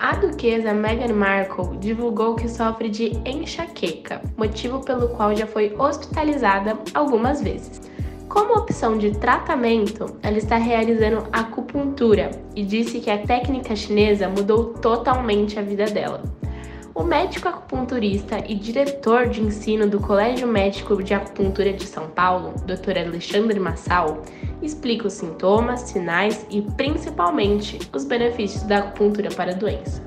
A duquesa Meghan Markle divulgou que sofre de enxaqueca, motivo pelo qual já foi hospitalizada algumas vezes. Como opção de tratamento, ela está realizando acupuntura e disse que a técnica chinesa mudou totalmente a vida dela. O médico acupunturista e diretor de ensino do Colégio Médico de Acupuntura de São Paulo, Dr. Alexandre Massal, explica os sintomas, sinais e principalmente os benefícios da acupuntura para a doença.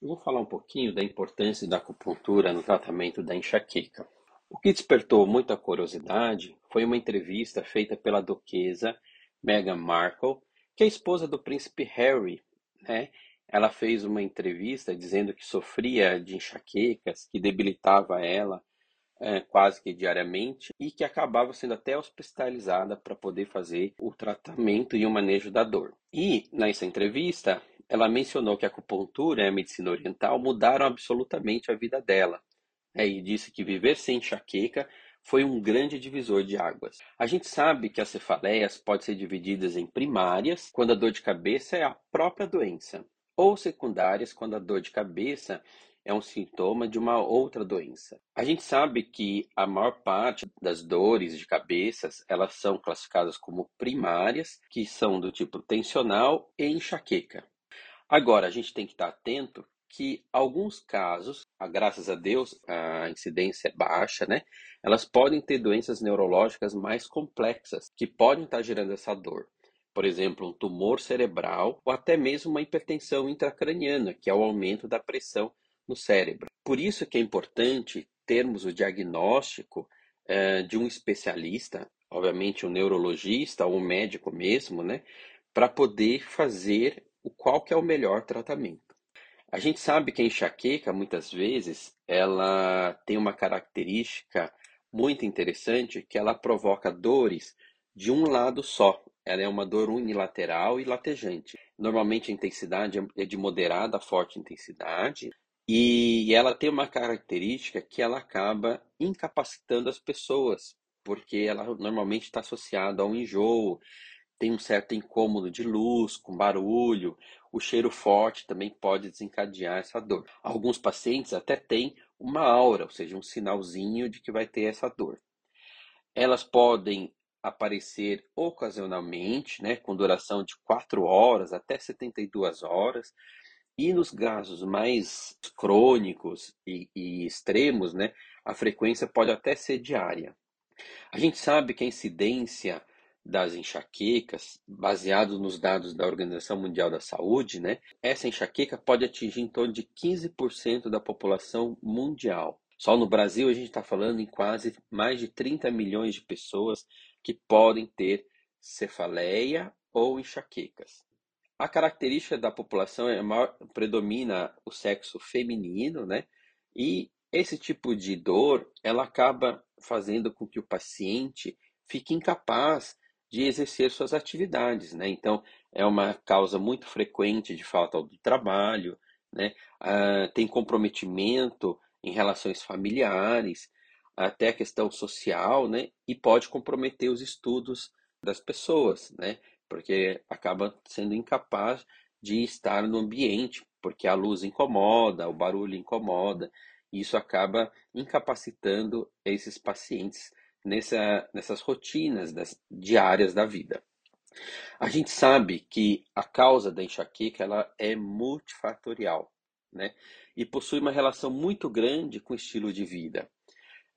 Eu vou falar um pouquinho da importância da acupuntura no tratamento da enxaqueca. O que despertou muita curiosidade foi uma entrevista feita pela duquesa Meghan Markle, que é esposa do príncipe Harry. Né? Ela fez uma entrevista dizendo que sofria de enxaquecas, que debilitava ela é, quase que diariamente e que acabava sendo até hospitalizada para poder fazer o tratamento e o manejo da dor. E nessa entrevista, ela mencionou que a acupuntura e a medicina oriental mudaram absolutamente a vida dela. É, e disse que viver sem enxaqueca foi um grande divisor de águas. A gente sabe que as cefaleias podem ser divididas em primárias, quando a dor de cabeça é a própria doença, ou secundárias, quando a dor de cabeça é um sintoma de uma outra doença. A gente sabe que a maior parte das dores de cabeças, elas são classificadas como primárias, que são do tipo tensional e enxaqueca. Agora, a gente tem que estar atento que alguns casos, ah, graças a Deus, a incidência é baixa, né? Elas podem ter doenças neurológicas mais complexas que podem estar gerando essa dor. Por exemplo, um tumor cerebral ou até mesmo uma hipertensão intracraniana, que é o aumento da pressão no cérebro. Por isso que é importante termos o diagnóstico eh, de um especialista, obviamente um neurologista ou um médico mesmo, né, para poder fazer o qual que é o melhor tratamento. A gente sabe que a enxaqueca, muitas vezes, ela tem uma característica muito interessante que ela provoca dores de um lado só. Ela é uma dor unilateral e latejante. Normalmente a intensidade é de moderada a forte intensidade, e ela tem uma característica que ela acaba incapacitando as pessoas, porque ela normalmente está associada a um enjoo, tem um certo incômodo de luz, com barulho, o cheiro forte também pode desencadear essa dor. Alguns pacientes até têm uma aura, ou seja, um sinalzinho de que vai ter essa dor. Elas podem aparecer ocasionalmente, né, com duração de 4 horas até 72 horas, e nos casos mais crônicos e, e extremos, né, a frequência pode até ser diária. A gente sabe que a incidência das enxaquecas, baseado nos dados da Organização Mundial da Saúde, né, essa enxaqueca pode atingir em torno de 15% da população mundial. Só no Brasil a gente está falando em quase mais de 30 milhões de pessoas que podem ter cefaleia ou enxaquecas. A característica da população é maior, predomina o sexo feminino, né? E esse tipo de dor, ela acaba fazendo com que o paciente fique incapaz de exercer suas atividades, né? Então, é uma causa muito frequente de falta do trabalho, né? Ah, tem comprometimento em relações familiares, até a questão social, né? E pode comprometer os estudos das pessoas, né? porque acaba sendo incapaz de estar no ambiente, porque a luz incomoda, o barulho incomoda, e isso acaba incapacitando esses pacientes nessa, nessas rotinas das, diárias da vida. A gente sabe que a causa da enxaqueca ela é multifatorial, né? E possui uma relação muito grande com o estilo de vida.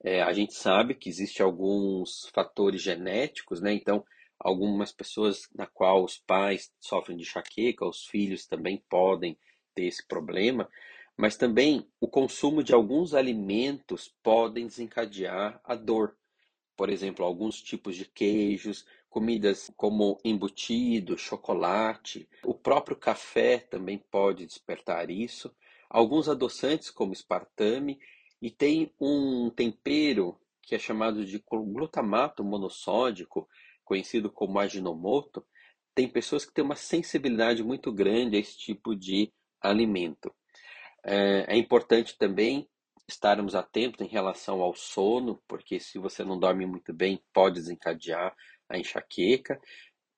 É, a gente sabe que existem alguns fatores genéticos, né? Então, algumas pessoas na qual os pais sofrem de enxaqueca, os filhos também podem ter esse problema, mas também o consumo de alguns alimentos podem desencadear a dor. Por exemplo, alguns tipos de queijos, comidas como embutido, chocolate, o próprio café também pode despertar isso. Alguns adoçantes como espartame e tem um tempero que é chamado de glutamato monossódico, conhecido como Ajinomoto, tem pessoas que têm uma sensibilidade muito grande a esse tipo de alimento. É, é importante também estarmos atentos em relação ao sono, porque se você não dorme muito bem, pode desencadear a enxaqueca.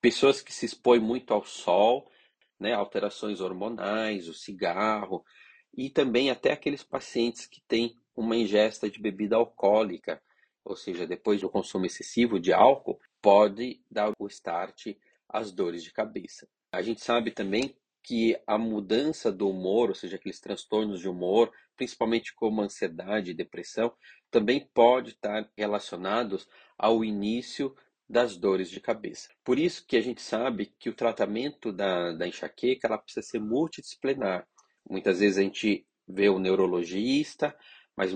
Pessoas que se expõem muito ao sol, né, alterações hormonais, o cigarro, e também até aqueles pacientes que têm uma ingesta de bebida alcoólica, ou seja, depois do consumo excessivo de álcool, pode dar o start às dores de cabeça. A gente sabe também que a mudança do humor, ou seja, aqueles transtornos de humor, principalmente como ansiedade e depressão, também pode estar relacionados ao início das dores de cabeça. Por isso que a gente sabe que o tratamento da, da enxaqueca ela precisa ser multidisciplinar. Muitas vezes a gente vê o neurologista, mas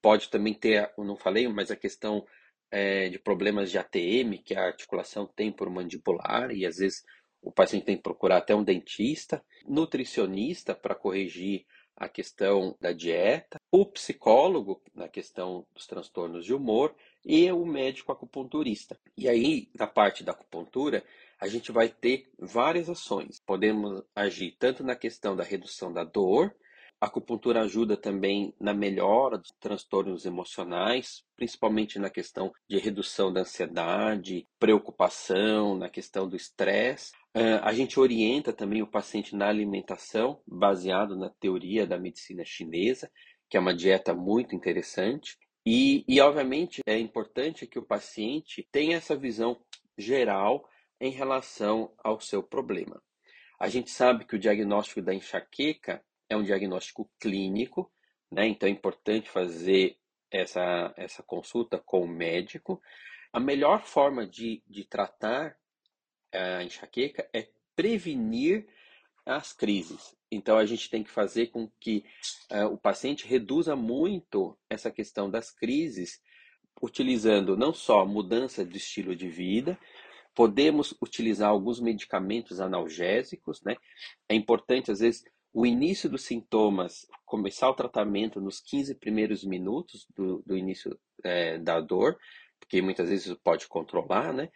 pode também ter, eu não falei, mas a questão é, de problemas de ATM, que a articulação temporomandibular, e às vezes o paciente tem que procurar até um dentista, nutricionista para corrigir a questão da dieta, o psicólogo na questão dos transtornos de humor e o médico acupunturista. E aí, na parte da acupuntura, a gente vai ter várias ações. Podemos agir tanto na questão da redução da dor, a acupuntura ajuda também na melhora dos transtornos emocionais, principalmente na questão de redução da ansiedade, preocupação, na questão do estresse. A gente orienta também o paciente na alimentação, baseado na teoria da medicina chinesa, que é uma dieta muito interessante. E, e, obviamente, é importante que o paciente tenha essa visão geral em relação ao seu problema. A gente sabe que o diagnóstico da enxaqueca é um diagnóstico clínico, né? então é importante fazer essa, essa consulta com o médico. A melhor forma de, de tratar a enxaqueca é prevenir as crises. Então a gente tem que fazer com que uh, o paciente reduza muito essa questão das crises, utilizando não só mudança de estilo de vida, podemos utilizar alguns medicamentos analgésicos, né? É importante às vezes o início dos sintomas, começar o tratamento nos 15 primeiros minutos do, do início é, da dor, porque muitas vezes pode controlar, né?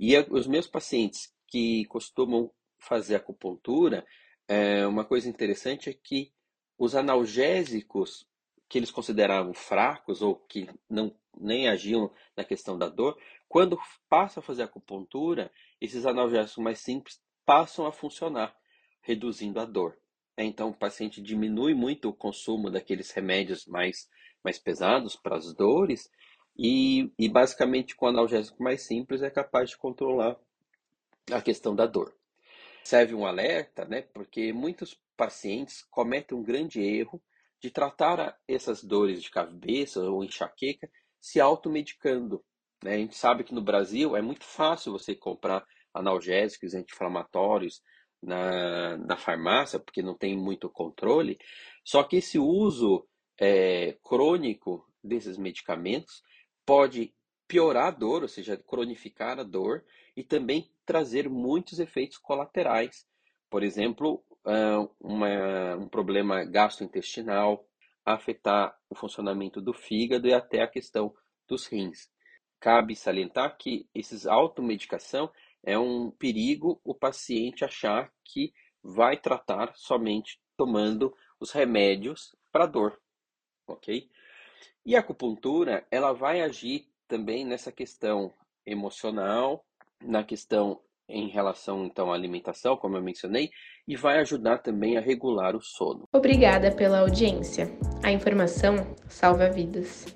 E os meus pacientes que costumam fazer acupuntura, é, uma coisa interessante é que os analgésicos que eles consideravam fracos ou que não nem agiam na questão da dor, quando passam a fazer acupuntura, esses analgésicos mais simples passam a funcionar, reduzindo a dor. É, então, o paciente diminui muito o consumo daqueles remédios mais, mais pesados para as dores e, e, basicamente, com analgésico mais simples, é capaz de controlar a questão da dor serve um alerta, né? Porque muitos pacientes cometem um grande erro de tratar essas dores de cabeça ou enxaqueca se automedicando. Né? A gente sabe que no Brasil é muito fácil você comprar analgésicos anti-inflamatórios na, na farmácia, porque não tem muito controle. Só que esse uso é, crônico desses medicamentos pode piorar a dor, ou seja, cronificar a dor e também trazer muitos efeitos colaterais. Por exemplo, uma, um problema gastrointestinal, afetar o funcionamento do fígado e até a questão dos rins. Cabe salientar que esses automedicação é um perigo o paciente achar que vai tratar somente tomando os remédios para dor, ok? E a acupuntura, ela vai agir também nessa questão emocional, na questão em relação então à alimentação, como eu mencionei, e vai ajudar também a regular o sono. Obrigada pela audiência. A informação salva vidas.